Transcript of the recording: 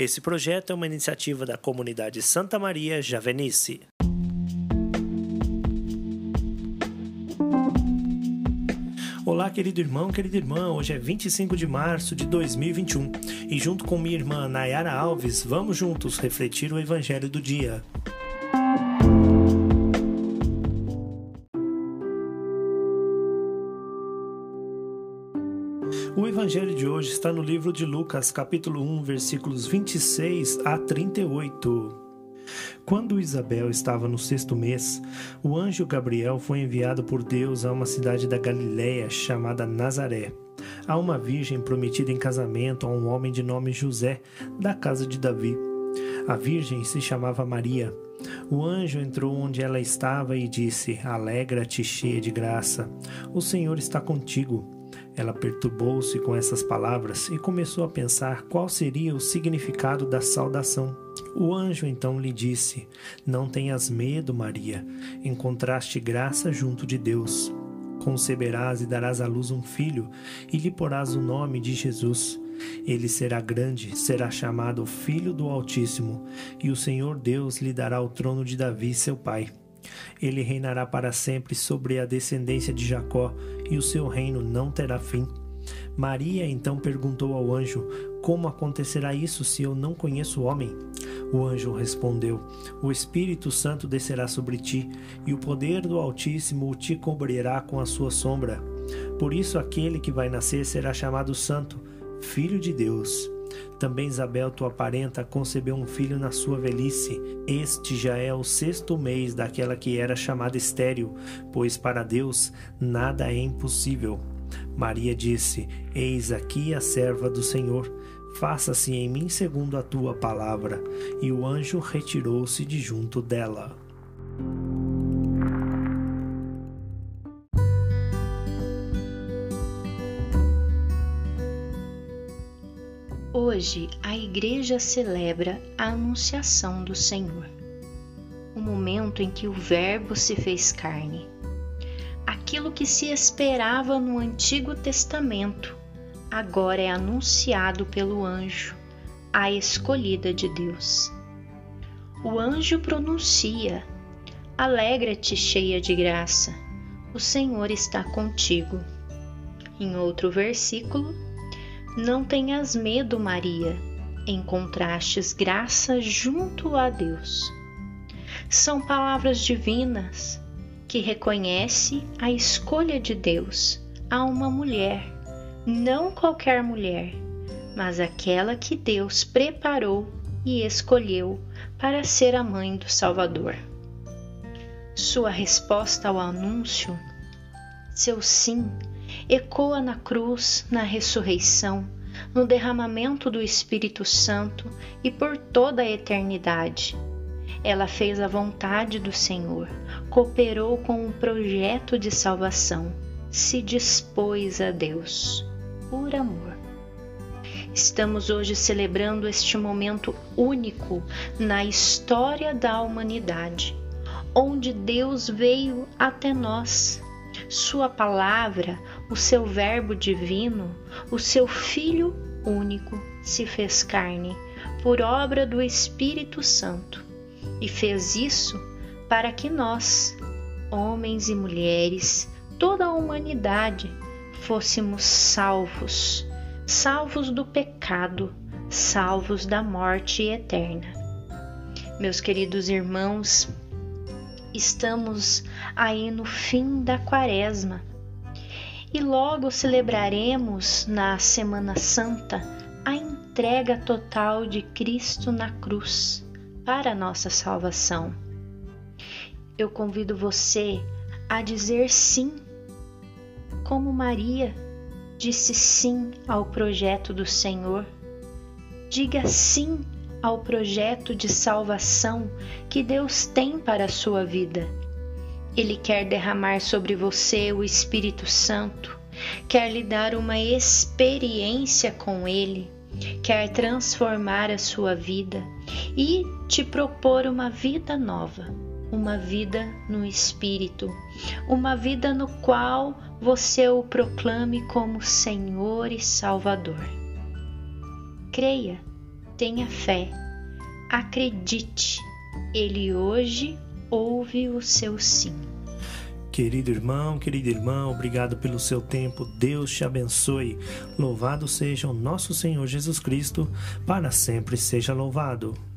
Esse projeto é uma iniciativa da comunidade Santa Maria Javenice. Olá, querido irmão, querida irmã. Hoje é 25 de março de 2021 e, junto com minha irmã Nayara Alves, vamos juntos refletir o Evangelho do dia. O evangelho de hoje está no livro de Lucas, capítulo 1, versículos 26 a 38. Quando Isabel estava no sexto mês, o anjo Gabriel foi enviado por Deus a uma cidade da Galiléia chamada Nazaré, a uma virgem prometida em casamento a um homem de nome José, da casa de Davi. A virgem se chamava Maria. O anjo entrou onde ela estava e disse: Alegra-te, cheia de graça, o Senhor está contigo. Ela perturbou-se com essas palavras e começou a pensar qual seria o significado da saudação. O anjo então lhe disse: Não tenhas medo, Maria, encontraste graça junto de Deus. Conceberás e darás à luz um filho, e lhe porás o nome de Jesus. Ele será grande, será chamado Filho do Altíssimo, e o Senhor Deus lhe dará o trono de Davi, seu pai ele reinará para sempre sobre a descendência de Jacó, e o seu reino não terá fim. Maria então perguntou ao anjo: Como acontecerá isso se eu não conheço o homem? O anjo respondeu: O Espírito Santo descerá sobre ti, e o poder do Altíssimo te cobrirá com a sua sombra. Por isso, aquele que vai nascer será chamado Santo, Filho de Deus. Também Isabel, tua parenta, concebeu um filho na sua velhice. Este já é o sexto mês daquela que era chamada estéril, pois para Deus nada é impossível. Maria disse: Eis aqui a serva do Senhor. Faça-se em mim segundo a tua palavra. E o anjo retirou-se de junto dela. Hoje a Igreja celebra a Anunciação do Senhor, o momento em que o Verbo se fez carne. Aquilo que se esperava no Antigo Testamento agora é anunciado pelo anjo, a escolhida de Deus. O anjo pronuncia: Alegra-te, cheia de graça, o Senhor está contigo. Em outro versículo, não tenhas medo, Maria, encontrastes graça junto a Deus. São palavras divinas que reconhece a escolha de Deus a uma mulher, não qualquer mulher, mas aquela que Deus preparou e escolheu para ser a mãe do Salvador. Sua resposta ao anúncio, seu sim, ecoa na cruz, na ressurreição, no derramamento do Espírito Santo e por toda a eternidade. Ela fez a vontade do Senhor, cooperou com um projeto de salvação, se dispôs a Deus, por amor. Estamos hoje celebrando este momento único na história da humanidade, onde Deus veio até nós sua palavra, o seu Verbo divino, o seu Filho único, se fez carne por obra do Espírito Santo e fez isso para que nós, homens e mulheres, toda a humanidade, fôssemos salvos, salvos do pecado, salvos da morte eterna. Meus queridos irmãos, estamos aí no fim da quaresma e logo celebraremos na Semana Santa a entrega total de Cristo na cruz para a nossa salvação. Eu convido você a dizer sim, como Maria disse sim ao projeto do Senhor. Diga sim ao projeto de salvação que Deus tem para a sua vida. Ele quer derramar sobre você o Espírito Santo, quer lhe dar uma experiência com Ele, quer transformar a sua vida e te propor uma vida nova, uma vida no Espírito, uma vida no qual você o proclame como Senhor e Salvador. Creia tenha fé, acredite, ele hoje ouve o seu sim. Querido irmão, querida irmã, obrigado pelo seu tempo. Deus te abençoe. Louvado seja o nosso Senhor Jesus Cristo, para sempre seja louvado.